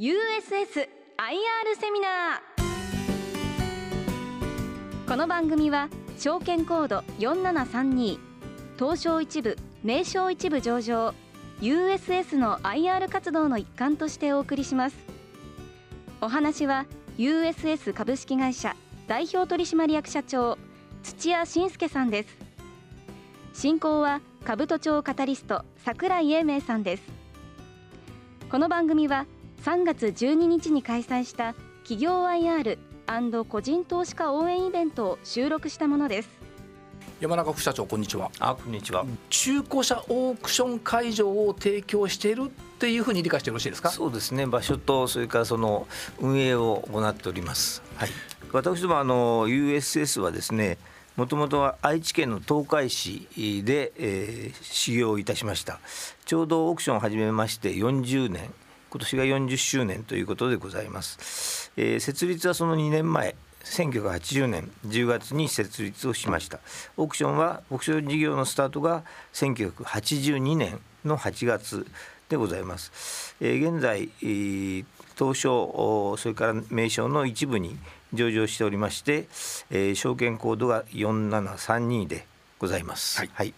USS IR セミナーこの番組は証券コード4732東証一部名称一部上場 USS の IR 活動の一環としてお送りします。お話は USS 株式会社代表取締役社長土屋信介さんです。進行は兜町カタリスト櫻井英明さんです。この番組は3月12日に開催した企業 IR& 個人投資家応援イベントを収録したものです。山中副社長こんにちは。あこんにちは。中古車オークション会場を提供しているっていうふうに理解してよろしいですか？そうですね。場所とそれからその運営を行っております。はい。私どもあの USS はですねもともとは愛知県の東海市で、えー、修行いたしました。ちょうどオークションを始めまして40年今年が40周年ということでございます、えー、設立はその2年前1980年10月に設立をしました。オークションはオークション事業のスタートが1982年の8月でございます、えー、現在、えー、東証それから名称の一部に上場しておりまして、えー、証券コードが4732でございます。はい、はい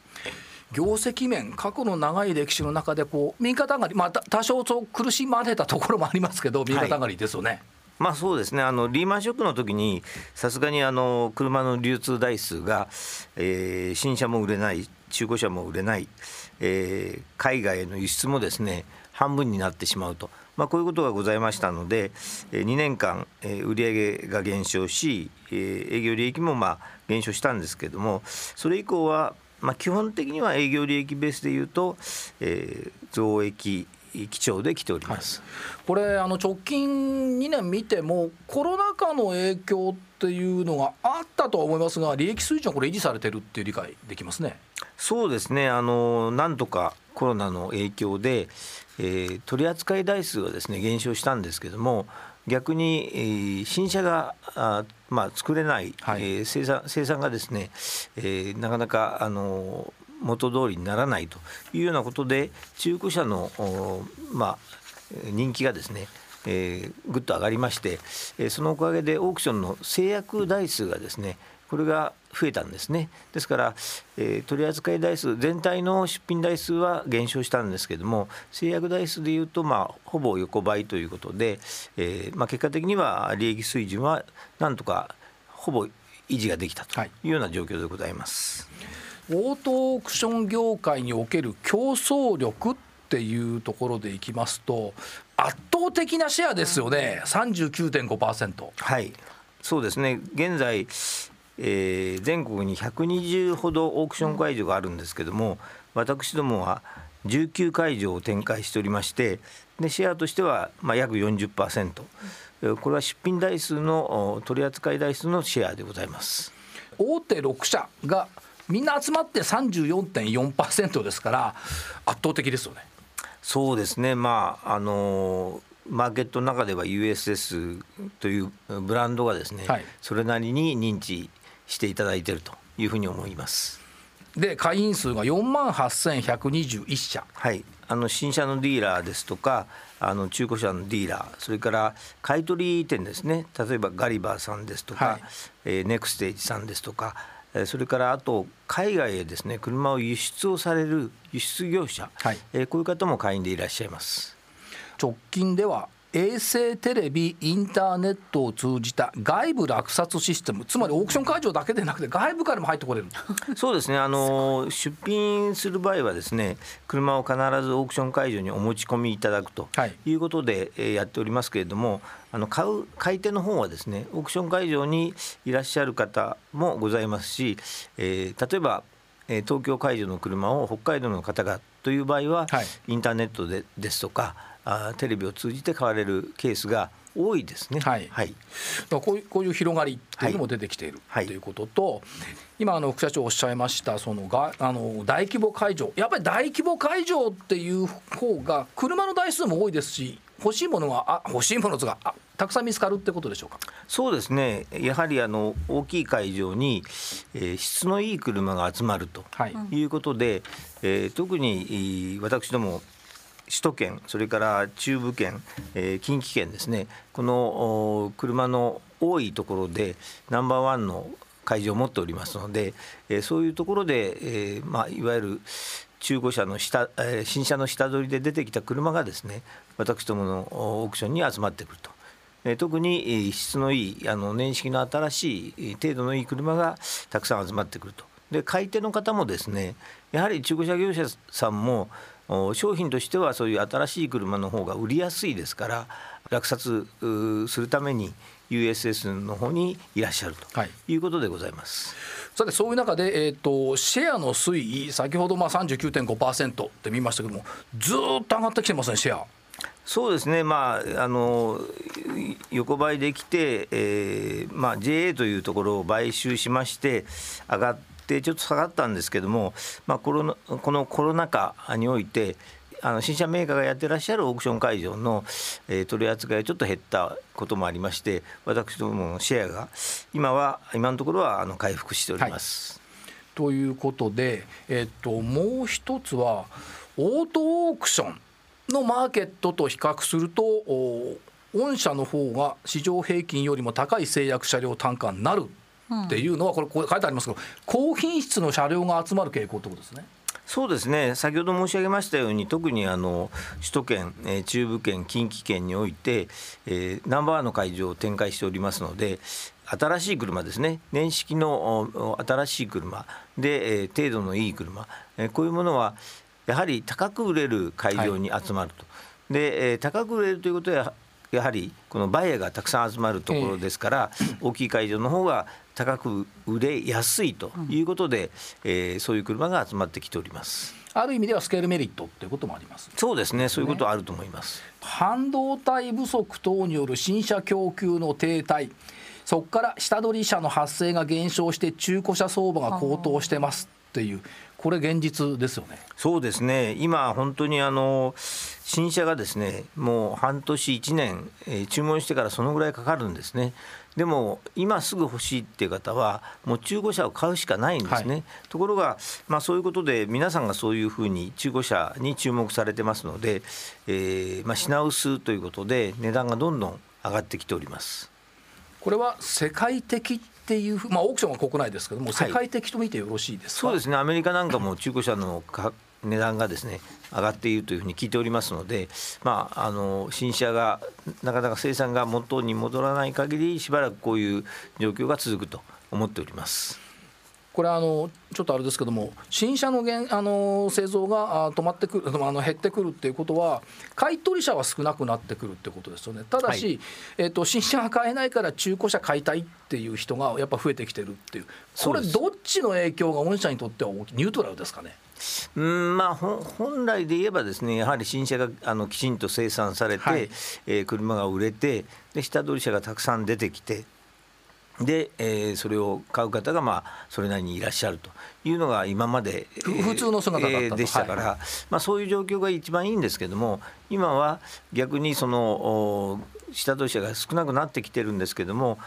業績面過去の長い歴史の中でこう右肩上がり、まあ、多少そう苦しまれたところもありますけど右肩上がりですよね。はいまあそうですね。あのリーマンショックの時にさすがにあの車の流通台数が、えー、新車も売れない中古車も売れない、えー、海外への輸出もですね半分になってしまうと。まあ、こういうことがございましたので2年間売上が減少し営業利益もまあ減少したんですけれどもそれ以降はまあ基本的には営業利益ベースでいうと増益基調で来ております、はい、これあの直近2年見てもコロナ禍の影響っていうのがあったとは思いますが利益水準はこれ維持されてるっていう理解できますね。そうですね。あのなんとかコロナの影響でえー、取扱台数はですね減少したんですけども逆に、えー、新車があ、まあ、作れない、はい、えー、生産生産がですね、えー、なかなかあの元通りにならないというようなことで中古車の、まあ、人気がですねえー、ぐっと上がりまして、えー、そのおかげでオークションの制約台数がですねこれが増えたんですねですから、えー、取扱台数全体の出品台数は減少したんですけども制約台数でいうと、まあ、ほぼ横ばいということで、えーまあ、結果的には利益水準はなんとかほぼ維持ができたというような状況でございます。はい、オートオークション業界における競争力っていうところでいきますと圧倒的なシェアですよね39.5%。はいそうですね現在えー、全国に120ほどオークション会場があるんですけども私どもは19会場を展開しておりましてでシェアとしてはまあ約40%これは出品台数の取扱台数のシェアでございます。大手6社がみんな集まって34.4%ですから圧倒的ですよね。そうですね。まああのーマーケットの中では USS というブランドがですね、はい、それなりに認知していただいているというふうに思います。で会員数が4万8121社。はい。あの新車のディーラーですとかあの中古車のディーラーそれから買い取り店ですね。例えばガリバーさんですとか、はい、えー、ネクステージさんですとかそれからあと海外へですね車を輸出をされる輸出業者、はい、えー、こういう方も会員でいらっしゃいます。直近では衛星テレビインターネットを通じた外部落札システム。つまりオークション会場だけでなくて外部からも入ってこれる。そうですね。あの出品する場合はですね車を必ずオークション会場にお持ち込みいただくとい。うことで、はい、やっておりますけれどもあの買う買い手の方はですねオークション会場にいらっしゃる方もございますし、えー、例えば東京会場の車を北海道の方がという場合は、はい、インターネットでですとかあテレビを通じて買われるケースが多いですね。はい。はい、こういうこういう広がりっていうのも出てきている、はい、ということと、今あの副社長おっしゃいましたそのがあの大規模会場、やっぱり大規模会場っていう方が車の台数も多いですし、欲しいものがあ欲しいものがあたくさん見つかるってことでしょうか？そうですね。やはりあの大きい会場に、えー、質のいい車が集まるということで、はい、えー、特に私ども首都圏それから中部圏、えー、近畿圏ですねこの車の多いところでナンバーワンの会場を持っておりますので、えー、そういうところで、えーまあ、いわゆる中古車の下、えー、新車の下取りで出てきた車がですね私どものオークションに集まってくると。特に質のいいあの年式の新しい程度のいい車がたくさん集まってくると。で買い手の方もですねやはり中古車業者さんも商品としてはそういう新しい車の方が売りやすいですから落札するために USS の方にいらっしゃるということでございます。はいさてそういう中で、えーと、シェアの推移先ほどまあ39.5%って見ましたけどもずっと上がってきてますねシェア。そうですね、まあ、あの横ばいできて、えーまあ、JA というところを買収しまして上がってちょっと下がったんですけども、まあ、コロナこのコロナ禍においてあの新車メーカーがやってらっしゃるオークション会場の、えー、取り扱いがちょっと減ったこともありまして私どものシェアが今は今のところはあの回復しております。はい、ということで、えー、っともう一つはオートオークションのマーケットと比較すると御社の方が市場平均よりも高い制約車両単価になるっていうのはこれこう書いてありますけど高品質の車両が集まる傾向ってことですね。そうですね。先ほど申し上げましたように特にあの首都圏、えー、中部圏近畿圏において、えー、ナンバーワンの会場を展開しておりますので新しい車ですね。年式の新しい車。で、えー、程度のいい車、えー、こういうものはやはり高く売れる会場に集まると。はい、で、えー、高く売れるということはやはりこのバイヤーがたくさん集まるところですから、大きい会場の方が高く売れやすいということで、えー、そういう車が集まってきております。ある意味ではスケールメリットということもあります。そうですね。そういうことはあると思います。半導体不足等による新車供給の停滞。そこから下取り車の発生が減少して中古車相場が高騰してますっていうこれ現実ですよね。そうですね。今本当にあの新車がですね、もう半年1年、えー、注文してからそのぐらいかかるんですね。でも今すぐ欲しいっていう方はもう中古車を買うしかないんですね。はい、ところがまあそういうことで皆さんがそういうふうに中古車に注目されてますので、えー、まあ品薄ということで値段がどんどん上がってきております。これは世界的っていうまあオークションは国内ですけども、世界的と見てよろしいですか、はい、そうですねアメリカなんかも中古車の値段がですね上がっているというふうに聞いておりますので、まあ、あの新車がなかなか生産が元に戻らない限りしばらくこういう状況が続くと思っております。これあのちょっとあれですけども新車のあの製造が止まってくるあの減ってくるっていうことは買取車は少なくなってくるってことですよね。ただし、はい、えーと、新車が買えないから中古車買いたいっていう人がやっぱ増えてきてるっていう。これどっちの影響が御社にとってはニュートラルですかねうんまあ、本来で言えばですねやはり新車があのきちんと生産されて、はい、えー、車が売れてで下取り車がたくさん出てきてで、えー、それを買う方がまあそれなりにいらっしゃるというのが今まで、えー、普通の姿だった、でしたから、はい、まあ、そういう状況が一番いいんですけども今は逆にその下取り車が少なくなってきてるんですけども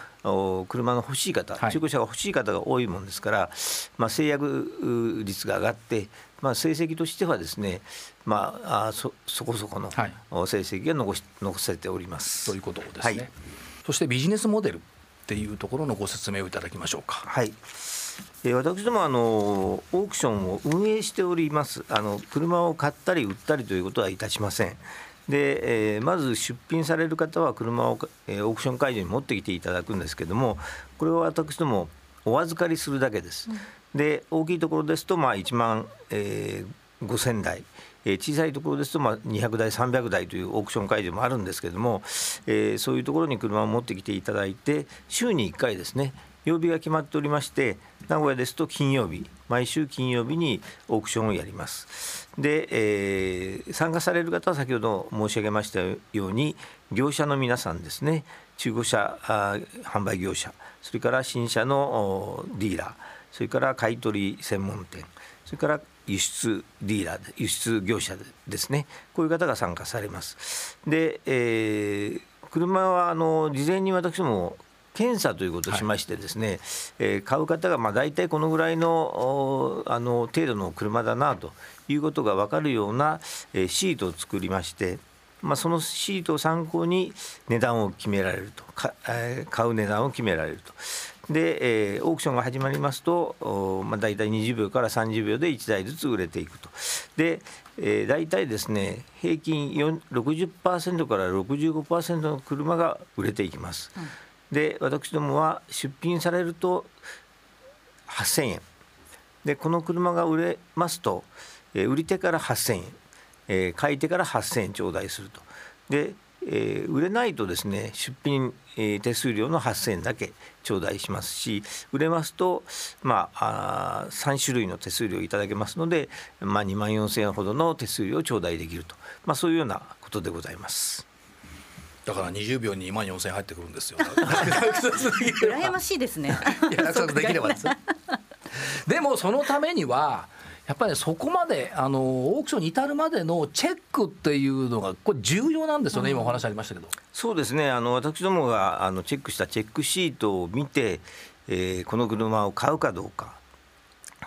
車の欲しい方、中古車が欲しい方が多いもんですから、まあ、制約率が上がって、まあ、成績としてはですね、まあ、あそそこそこの成績が残し残されております。ということですね。はい、そしてビジネスモデルっていうところのご説明をいただきましょうか。はい。え私どもあのオークションを運営しております。あの車を買ったり売ったりということはいたしません。で、えー、まず出品される方は車を、えー、オークション会場に持ってきていただくんですけどもこれは私どもお預かりするだけです。うん、で大きいところですとまあ1万、えー、5,000台。え小さいところですとまあ200台300台というオークション会場もあるんですけども、えー、そういうところに車を持ってきていただいて週に1回ですね曜日が決まっておりまして名古屋ですと金曜日毎週金曜日にオークションをやります。で、えー、参加される方は先ほど申し上げましたように業者の皆さんですね中古車販売業者それから新車のディーラーそれから買取専門店それから輸出ディーラー輸出業者ですね。こういう方が参加されます。で、えー、車はあの事前に私も検査ということをしましてですね、はい、えー、買う方がまあ大体このぐらいのあの程度の車だなということが分かるような、えー、シートを作りまして、まあ、そのシートを参考に値段を決められると。か、えー、買う値段を決められると。で、えー、オークションが始まりますと、まあ、大体20秒から30秒で1台ずつ売れていくと。で、えー、大体ですね平均60%から65%の車が売れていきます。うん、で私どもは出品されると8000円でこの車が売れますと、えー、売り手から8000円、えー、買い手から8000円頂戴すると。でえー、売れないとですね出品、えー、手数料の8000円だけ頂戴しますし売れますと、まあ、あ3種類の手数料いただけますので、まあ、2万4000円ほどの手数料を頂戴できると、まあ、そういうようなことでございます。だから20秒に2万4000円入ってくるんですよ。羨ましいですね。いや約束できればです。でもそのためにはやっぱりそこまであのオークションに至るまでのチェックっていうのがこれ重要なんですよね、うん、今お話ありましたけど。そうですね。あの私どもがあのチェックしたチェックシートを見て、えー、この車を買うかどうか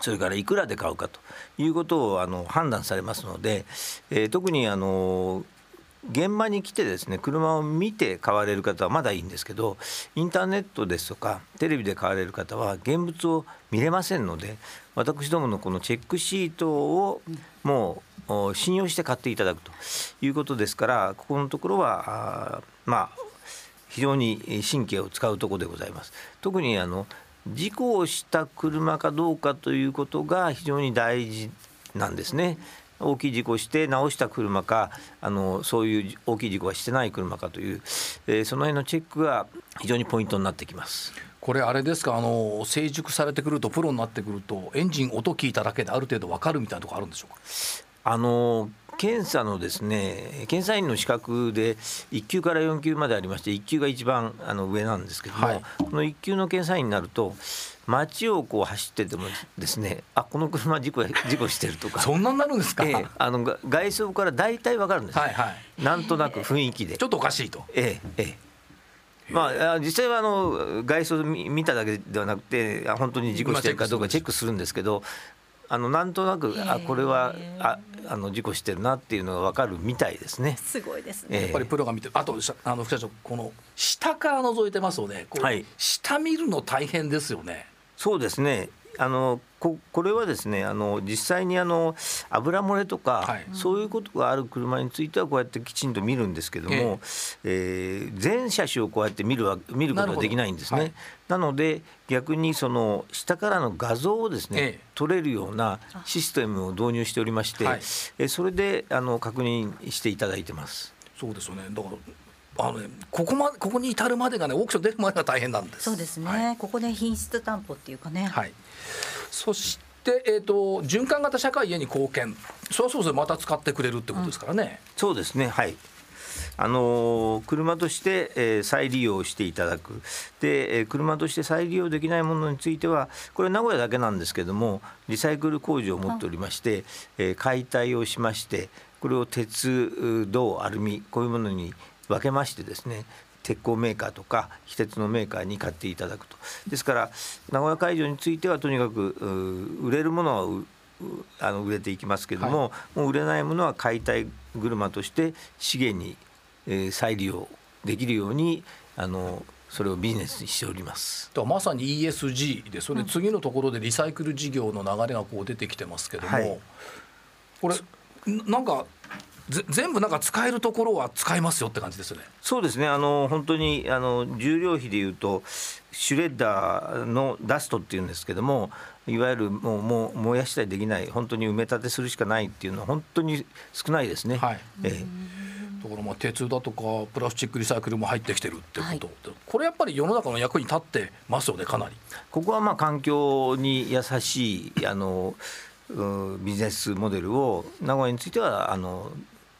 それからいくらで買うかということをあの判断されますので、えー、特にあの現場に来てですね車を見て買われる方はまだいいんですけどインターネットですとかテレビで買われる方は現物を見れませんので私どものこのチェックシートをもう信用して買っていただくということですからここのところはまあ非常に神経を使うところでございます。特にあの事故をした車かどうかということが非常に大事なんですね。大きい事故をして直した車かあのそういう大きい事故はしてない車かという、えー、その辺のチェックが非常にポイントになってきます。これあれですかあの成熟されてくるとプロになってくるとエンジン音聞いただけである程度分かるみたいなところあるんでしょうか？あの検査のですね検査員の資格で1級から4級までありまして1級が一番あの上なんですけども、はい、この1級の検査員になると街をこう走っててもですねあこの車事故事故してるとか。そんなになるんですか、ええ、あの外装から大体わかるんです、はいはい、なんとなく雰囲気で。ちょっとおかしいと。ええええ。まあ、実際はあの外装見ただけではなくて本当に事故してるかどうかチェックするんですけどあのなんとなくあこれはああの事故してるなっていうのが分かるみたいですね。すごいですね。やっぱりプロが見てあとあの副社長この下から覗いてますよね。はい、下見るの大変ですよね。そうですねあのここれはですねあの実際にあの油漏れとか、はい、そういうことがある車についてはこうやってきちんと見るんですけども、えー、えー、全車種をこうやって見るは見ることができないんですね。なはい、なので逆にその下からの画像をですね、えー、撮れるようなシステムを導入しておりまして、はい、えそれであの確認していただいてます。そうですよねだからあのね、ここまここに至るまでがねオークション出るまでが大変なんです。そうですね。はい、ここで品質担保っていうかね。はい。そしてえっ、ー、と循環型社会へに貢献。そうそうそうまた使ってくれるってことですからね。うん、そうですね。はい。あの車として、えー、再利用していただく。で、えー、車として再利用できないものについてはこれ名古屋だけなんですけどもリサイクル工場を持っておりまして、えー、解体をしましてこれを鉄銅アルミこういうものに分けましてですね鉄鋼メーカーとか非鉄のメーカーに買っていただくと。ですから名古屋会場についてはとにかく売れるものはあの売れていきますけれども、はい、もう売れないものは解体車として資源に、えー、再利用できるようにあのそれをビジネスにしております。まさに ESG でそれ次のところでリサイクル事業の流れがこう出てきてますけども、はい、これなんか全部なんか使えるところは使えますよって感じですね。そうですね。あの本当にあの重量比でいうとシュレッダーのダストっていうんですけども、いわゆるもうもう燃やしたりできない本当に埋め立てするしかないっていうのは本当に少ないですね。はい。ええだからまあ鉄だとかプラスチックリサイクルも入ってきてるってこと、はい、これやっぱり世の中の役に立ってますよねかなり。ここはまあ環境に優しいあのビジネスモデルを名古屋についてはあの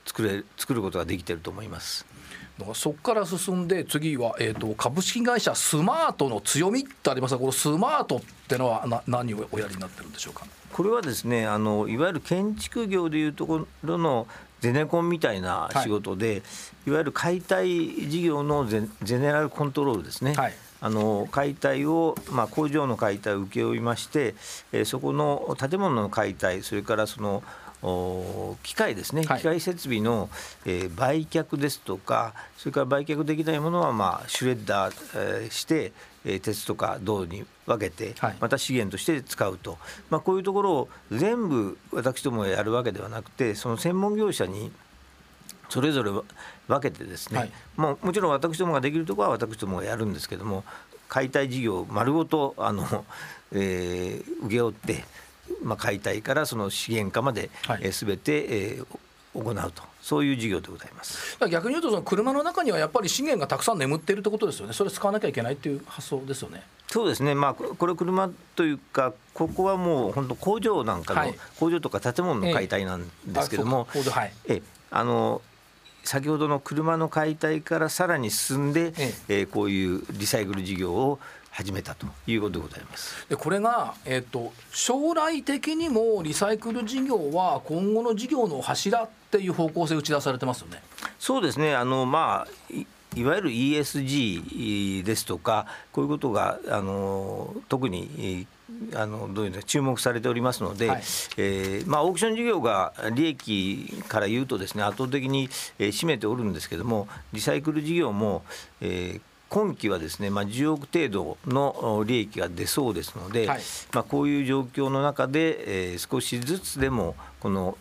作れ作ることができてると思います。そこから進んで次は、えーと、株式会社スマートの強みってありますがこのスマートってのはな何をおやりになってるんでしょうか？これはですねあのいわゆる建築業でいうところのゼネコンみたいな仕事で、はい、いわゆる解体事業のゼゼネラルコントロールですね、はい、あの解体を、まあ、工場の解体を請け負いまして、えー、そこの建物の解体それからその機械ですね、機械設備の、えー、売却ですとかそれから売却できないものは、まあ、シュレッダー、えー、して、えー、鉄とか銅に分けて、また資源として使うと、まあ、こういうところを全部私どもがやるわけではなくてその専門業者にそれぞれ分けてですね、はい、もうもちろん私どもができるところは私どもがやるんですけども解体事業丸ごとあの、えー、請け負ってまあ、解体からその資源化まで、はい、えー、全て、えー、行うと。そういう事業でございます。逆に言うとその車の中にはやっぱり資源がたくさん眠っているということですよね。それ使わなきゃいけないっていう発想ですよね。そうですね。まあこれ車というかここはもう本当工場なんかの、はい、工場とか建物の解体なんですけども、ええ。はい、えあの先ほどの車の解体からさらに進んで、ええ。えー、こういうリサイクル事業を始めたということでございます。でこれが、えーと、将来的にもリサイクル事業は今後の事業の柱っていう方向性打ち出されてますよね。そうですね。あの、まあいわゆる ESG ですとかこういうことがあの特にあのどういうの注目されておりますので、はい、えー、まあ、オークション事業が利益から言うとですね圧倒的に、えー、占めておるんですけどもリサイクル事業も、えー、今期はですね、まあ、10億程度の利益が出そうですので、はい、まあ、こういう状況の中で、えー、少しずつでもこの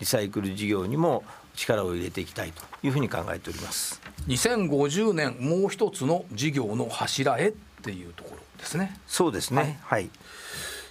リサイクル事業にも力を入れていきたいというふうに考えております。2050年もう一つの事業の柱へっていうところですね。そうですね。はい、はい。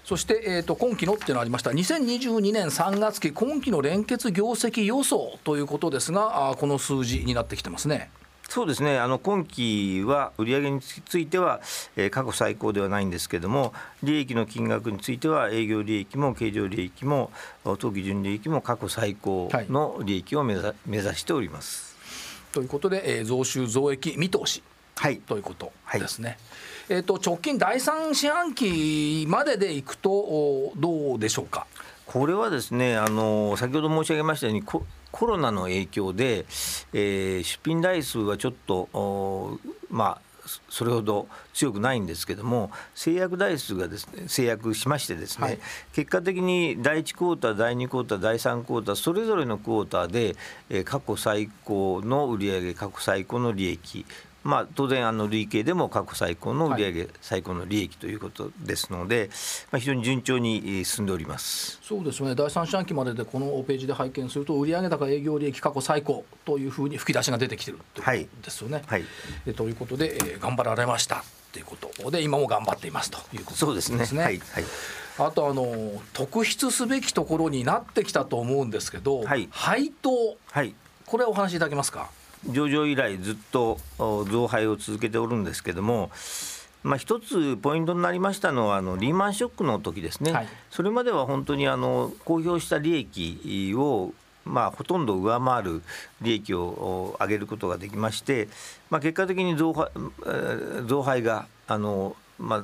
そして、えー、と今期のっていうのありました。2022年3月期今期の連結業績予想ということですがあこの数字になってきてますね。そうですねあの今期は売上については、えー、過去最高ではないんですけれども利益の金額については営業利益も経常利益も当期純利益も過去最高の利益を目指,、目指しております。ということで、えー、増収増益見通し、はい、ということですね。はい、えーと、直近第3四半期まででいくとどうでしょうか？これはですねあの先ほど申し上げましたようにコロナの影響で、えー、出品台数はちょっとまあそれほど強くないんですけども制約台数がですね制約しましてですね、はい、結果的に第1クォーター第2クォーター第3クォーターそれぞれのクォーターで、えー、過去最高の売上過去最高の利益まあ、当然あの累計でも過去最高の売上、はい、最高の利益ということですので、まあ、非常に順調に進んでおります。そうですね。第三四半期まででこのページで拝見すると売上高営業利益過去最高というふうに吹き出しが出てきてるということですよね。はい、はい、ということで、えー、頑張られましたということで今も頑張っていますということですね。そうですね。はい、はい。あとあの特筆すべきところになってきたと思うんですけど、はい、配当、はい、これお話しいただけますか？上場以来ずっと増配を続けておるんですけども、まあ、一つポイントになりましたのはあのリーマンショックの時ですね、はい、それまでは本当にあの公表した利益をまあ、ほとんど上回る利益を上げることができまして、まあ、結果的に増配増配があの、まあ、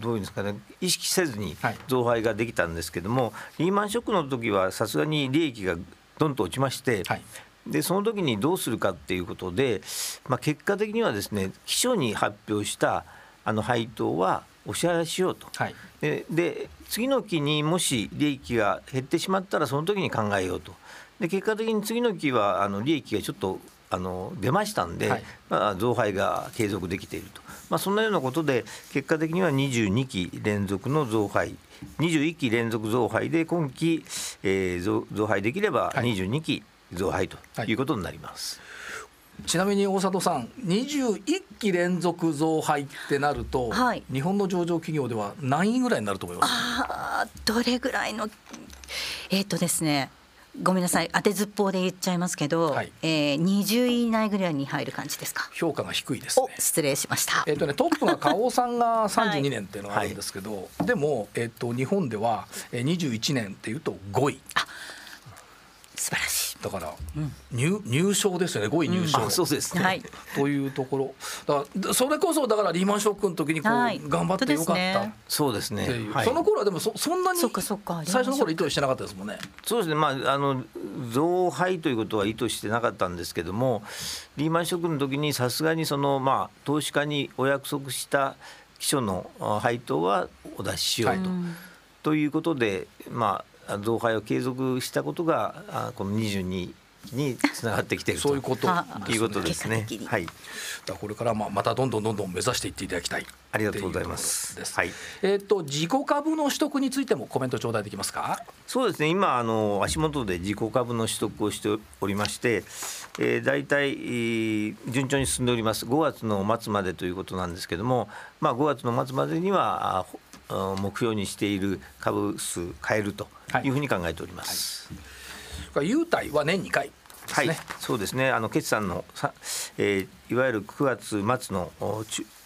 どういうんですかね意識せずに増配ができたんですけども、はい、リーマンショックの時はさすがに利益がどんと落ちまして、はい、でその時にどうするかっていうことで、まあ、結果的にはですね基礎に発表したあの配当はお支払いしようと、はい、でで次の期にもし利益が減ってしまったらその時に考えようと。で結果的に次の期はあの利益がちょっとあの出ましたんで、はい、まあ、増配が継続できていると、まあ、そんなようなことで結果的には22期連続の増配21期連続増配で今期、えー、増増配できれば22期、増配とい。うことになります。はい、ちなみに大里さん21期連続増配ってなると、はい、日本の上場企業では何位ぐらいになると思います？あどれぐらいのえっ、ー、とですねごめんなさい当てずっぽうで言っちゃいますけど、はい、えー、20位以内ぐらいに入る感じですか？評価が低いです、ね、失礼しました。えっ、ー、とねトップが花王さんが 32年っていうのがあるんですけど、はい、でもえっ、ー、と日本では21年っていうと5位。あだから、入入賞ですよね。5位入賞、そうですね、というところ。だそれこそだからリーマンショックの時にこう、頑張ってよかった。そうですね。その頃はでもそそんなに最初の頃意図してなかったですもんね。そうですね。まああの増配ということは意図してなかったんですけどもリーマンショックの時にさすがにそのまあ投資家にお約束した基礎の配当はお出ししようと、はい、ということでまあ増配を継続したことがこの22につながってきているそういうこということですね。はい。これからまあまたどんどんどんどん目指していっていただきたい。ありがとうございます。はい。えっ、と自己株の取得についてもコメント頂戴できますか？そうですね。今あの足元で自己株の取得をしておりまして、えー、大体、えー、順調に進んでおります。5月の末までということなんですけども、まあ5月の末までには目標にしている株数変えるというふうに考えております。はい、優待は年2回、ね、はい、そうですね。あの決算のさ、えー、いわゆる9月末の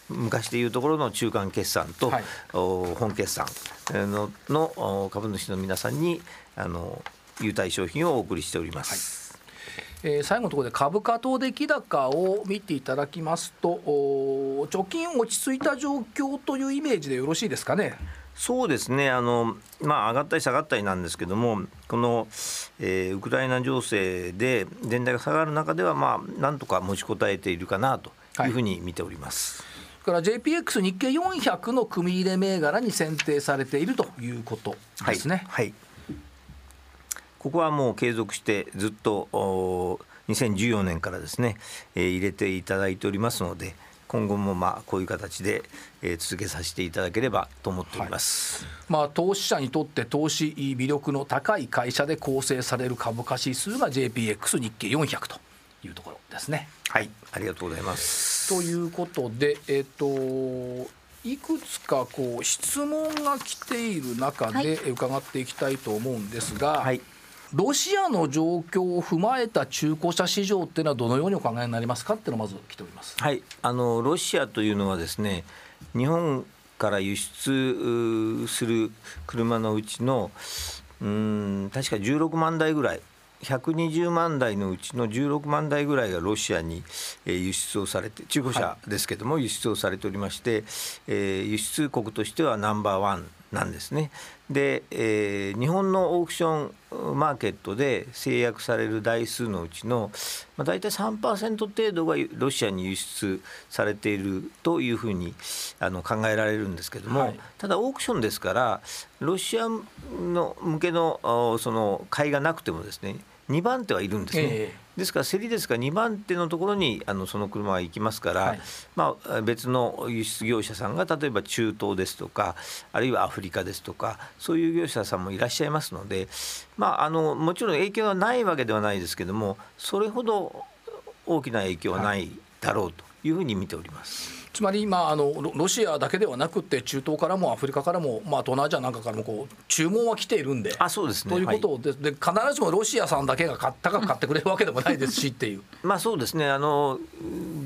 昔でいうところの中間決算と、はい、本決算のの株主の皆さんにあの優待商品をお送りしております。はいえー、最後のところで株価等出来高を見ていただきますと貯金落ち着いた状況というイメージでよろしいですかね？そうですねあの、まあ、上がったり下がったりなんですけどもこの、えー、ウクライナ情勢で全体が下がる中では、まあ、なんとか持ちこたえているかなというふうに見ております。はい、から JPX 日経400の組入れ銘柄に選定されているということですね。はい、はいここはもう継続してずっと2014年からですね、えー、入れていただいておりますので今後もまあこういう形で、えー、続けさせていただければと思っております、はい、まあ、投資者にとって投資魅力の高い会社で構成される株価指数が JPX 日経400というところですね。はい。ありがとうございます。ということで、えーといくつかこう質問が来ている中で伺っていきたいと思うんですが、はいロシアの状況を踏まえた中古車市場っていうのはどのようにお考えになりますかっていうのがまず来ております。はい、あのロシアというのはですね、日本から輸出する車のうちのうん確か16万台ぐらい120万台のうちの16万台ぐらいがロシアに輸出をされて中古車ですけども輸出をされておりまして、え輸出国としてはナンバーワンなんですね。で、えー、日本のオークションマーケットで制約される台数のうちの、まあ、大体3%程度がロシアに輸出されているというふうにあの考えられるんですけども、はい、ただオークションですからロシアの向けのその買いがなくてもですね2番手はいるんですね。えーですから競りですから2番手のところにあのその車が行きますから、はい、まあ、別の輸出業者さんが例えば中東ですとかあるいはアフリカですとかそういう業者さんもいらっしゃいますので、まあ、あのもちろん影響がないわけではないですけどもそれほど大きな影響はないだろうというふうに見ております。つまり今あのロシアだけではなくて中東からもアフリカからも、まあ、東南アジアなんかからもこう注文は来ているんであそうですね。ということで,、で必ずしもロシアさんだけが高く買ってくれるわけでもないですしっていう。まあそうですね。あの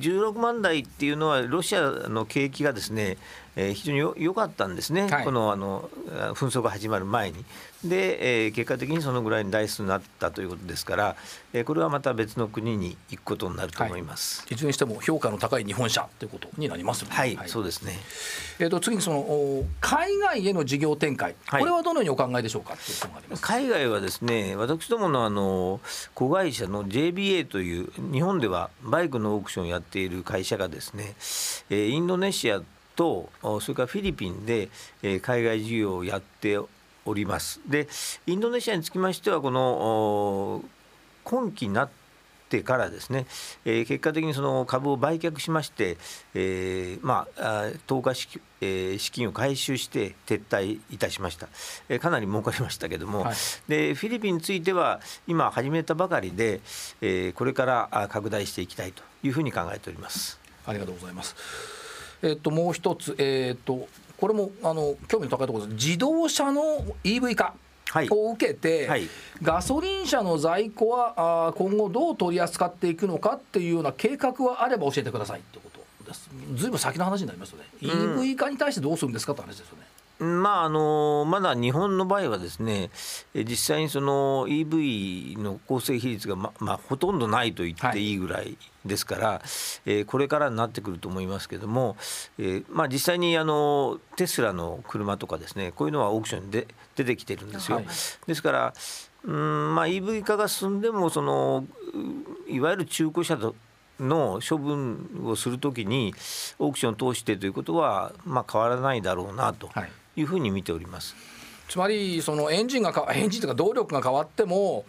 16万台っていうのはロシアの景気がですねえー、非常によ良かったんですね、はい、このあの紛争が始まる前に。で、えー、結果的にそのぐらいの台数になったということですから、えー、これはまた別の国に行くことになると思います、はい、いずれにしても評価の高い日本車ということになります。はい、はい、そうですね。えっ、ー、と次にその海外への事業展開、これはどのようにお考えでしょうか海外はですね、私どものあの子会社の JBA という日本ではバイクのオークションをやっている会社がですね、えー、インドネシアとそれからフィリピンで海外事業をやっております。でインドネシアにつきましてはこの今期になってからですね、えー、結果的にその株を売却しまして、えー、まあ投下資,、えー、資金を回収して撤退いたしました、えー、かなり儲かりましたけども、はい、でフィリピンについては今始めたばかりで、えー、これから拡大していきたいというふうに考えております。ありがとうございますえっと、もう一つ、えっと、これもあの興味の高いところです。自動車の EV 化。を受けて、はい、ガソリン車の在庫はあ今後どう取り扱っていくのかっていうような計画はあれば教えてくださいってことです。ずいぶん先の話になりますよね、EV 化に対してどうするんですかって話ですよねまああのまだ日本の場合はですね実際にその EV の構成比率がままあ、ほとんどないと言ってい。いぐらいですから、はい、えー、これからになってくると思いますけども、えーまあ、実際にあのテスラの車とかですねこういうのはオークションで出てきてるんですよ。はい、ですからうんまあ EV 化が進んでもそのいわゆる中古車との処分をするときにオークションを通してということはまあ変わらないだろうなというふうに見ております。つまりそのエンジンがエンジンというか動力が変わっても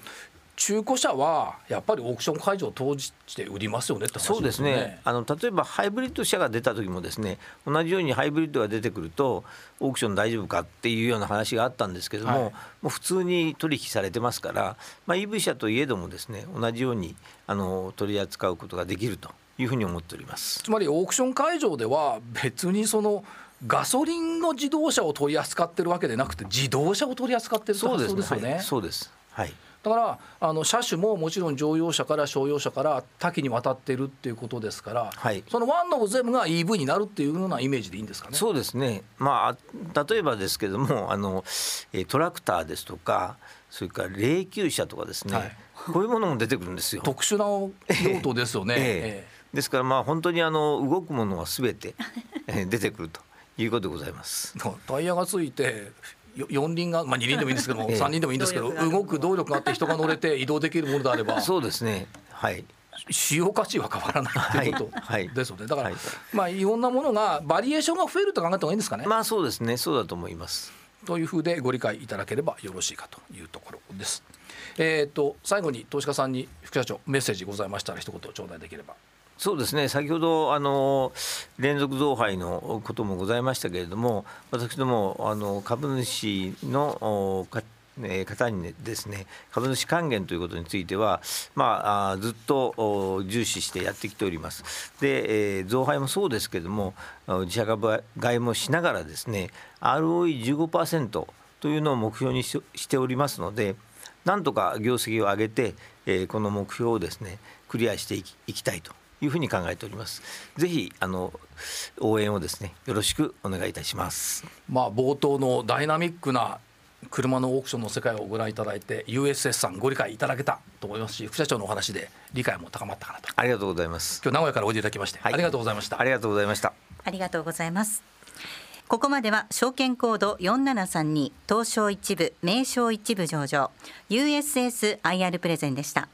中古車はやっぱりオークション会場を投じて売りますよね、ね、そうですね。あの例えばハイブリッド車が出た時もですね同じようにハイブリッドが出てくるとオークション大丈夫かっていうような話があったんですけども、はい、もう普通に取引されてますから、まあ、EV 車といえどもですね同じようにあの取り扱うことができるというふうに思っております。つまりオークション会場では別にそのガソリンの自動車を取り扱ってるわけでなくて自動車を取り扱ってるそうですよね。そうです、はい。だからあの車種ももちろん乗用車から商用車から多岐にわたってるっていうことですから、はい、そのワンオブゼムが EV になるっていうようなイメージでいいんですかね？そうですね、まあ、例えばですけども あのトラクターですとかそれから霊柩車とかですね、はい、こういうものも出てくるんですよ。特殊な用途ですよね。ええ。ええ、ですからまあ本当にあの動くものはすべて出てくるということでございます。タイヤがついて4輪が、まあ、2輪でもいいんですけども、ええ、3輪でもいいんですけど動く動力があって人が乗れて移動できるものであればそうですね。はい。使用価値は変わらないということですよね、だから、はい、まあいろんなものがバリエーションが増えると考えた方がいいんですかね。まあそうですね。そうだと思います。というふうでご理解いただければよろしいかというところです。えっ、ー、と最後に投資家さんに副社長メッセージございましたら一言頂戴できればそうですね先ほどあの連続増配のこともございましたけれども私どもあの株主の方にですね株主還元ということについては、まあ、ずっと重視してやってきております。で、えー、増配もそうですけれども自社株買いもしながらですね ROE15% というのを目標にしておりますのでなんとか業績を上げて、えー、この目標をですねクリアしていきいきたいというふうに考えております。ぜひあの応援をですねよろしくお願いいたします。まあ冒頭のダイナミックな車のオークションの世界をご覧いただいて USS さんご理解いただけたと思いますし副社長のお話で理解も高まったかなと。ありがとうございます。今日名古屋からおいでいただきまして、はい、ありがとうございました。ありがとうございました。ありがとうございます。ここまでは証券コード4732東証一部名称一部上場。USSIR プレゼンでした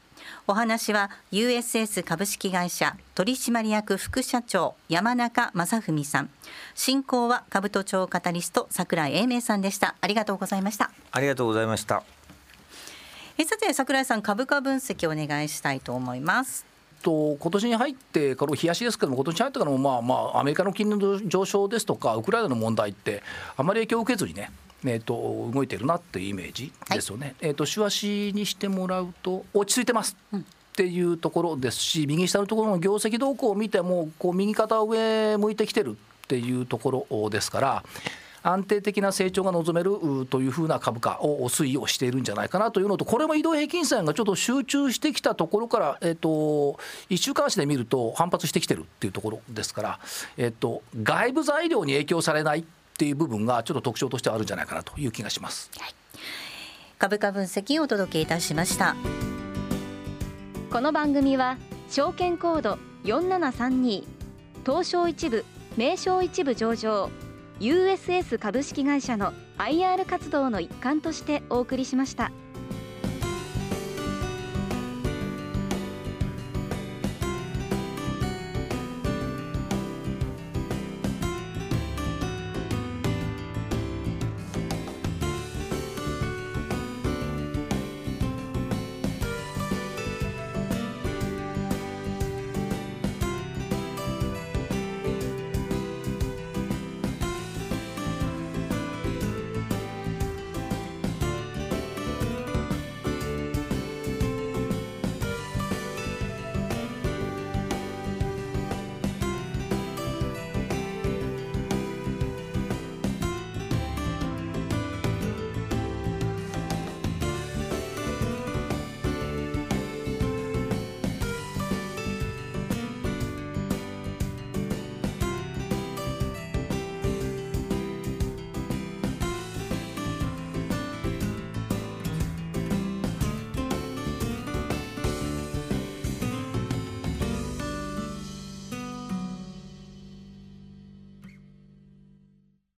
お話は USS 株式会社取締役副社長山中正文さん。進行は株都庁カタリスト櫻井英明さんでした。ありがとうございました。ありがとうございました。えさて櫻井さん株価分析お願いしたいと思います。と今年に入ってから冷やしですけども今年に入ってからもまあまあアメリカの金利の上昇ですとかウクライナの問題ってあまり影響を受けずにねえーと、動いてるなっていうイメージですよね。はい、えーと、手足にしてもらうと落ち着いてます。っていうところですし右下のところの業績動向を見てもこう右肩上向いてきてるっていうところですから安定的な成長が望めるというふうな株価を推移をしているんじゃないかなというのとこれも移動平均線がちょっと集中してきたところから、えー、と1週間足で見ると反発してきてるっていうところですから、えー、と外部材料に影響されないっていう部分がちょっと特徴としてあるんじゃないかなという気がします。はい、株価分析をお届けいたしましたこの番組は証券コード4732東証一部名称一部上場 USS 株式会社の IR 活動の一環としてお送りしました。